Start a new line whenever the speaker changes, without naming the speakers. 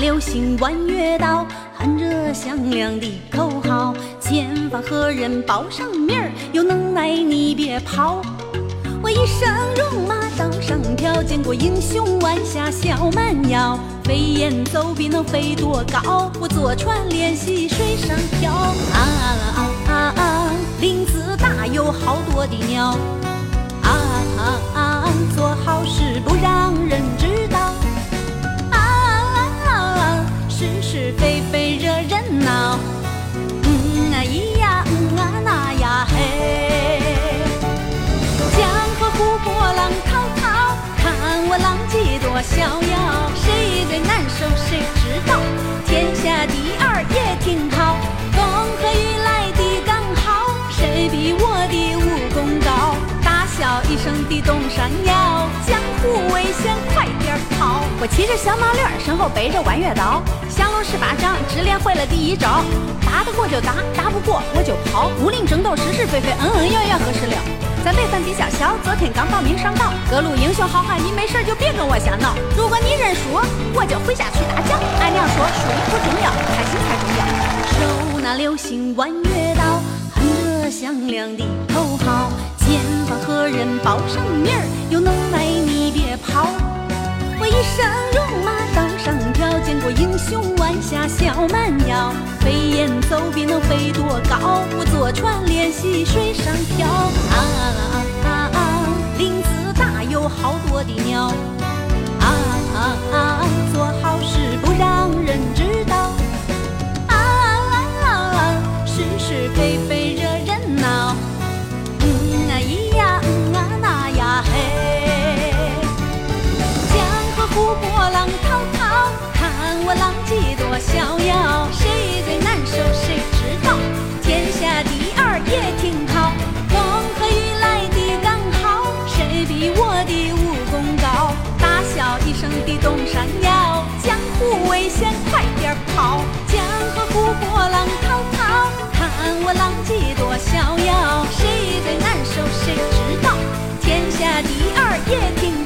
流星弯月刀，喊着响亮的口号，前方何人报上名儿？有能耐你别跑！我一生戎马刀上飘，见过英雄弯下小蛮腰，飞檐走壁能飞多高？我坐船练习水上漂。啊啊啊啊！林子大有好多的鸟。谁最难受谁知道？天下第二也挺好。风和雨来的刚好，谁比我的武功高？大笑一声地动山摇，江湖危险快点跑！我骑着小毛驴，身后背着弯月刀，降龙十八掌只练会了第一招，打得过就打，打不过我就跑。武林争斗是是非非，恩恩怨怨何时了？咱辈分比较小，昨天刚报名上道。各路英雄好汉，你没事就别跟我瞎闹。如果你认输，我就回家去打酱。俺娘说输赢不重要，开心才重要。手拿流星弯月刀，喊着响亮的口号，前方何人报上名儿？有能耐你别跑！我一生如，雄弯下小蛮腰，飞檐走壁能飞多高？我坐船练习水上漂。啊啊啊，林子大有好多的鸟。啊啊啊，做好事不让人知道。啊啊啊，是是非非。一二耶挺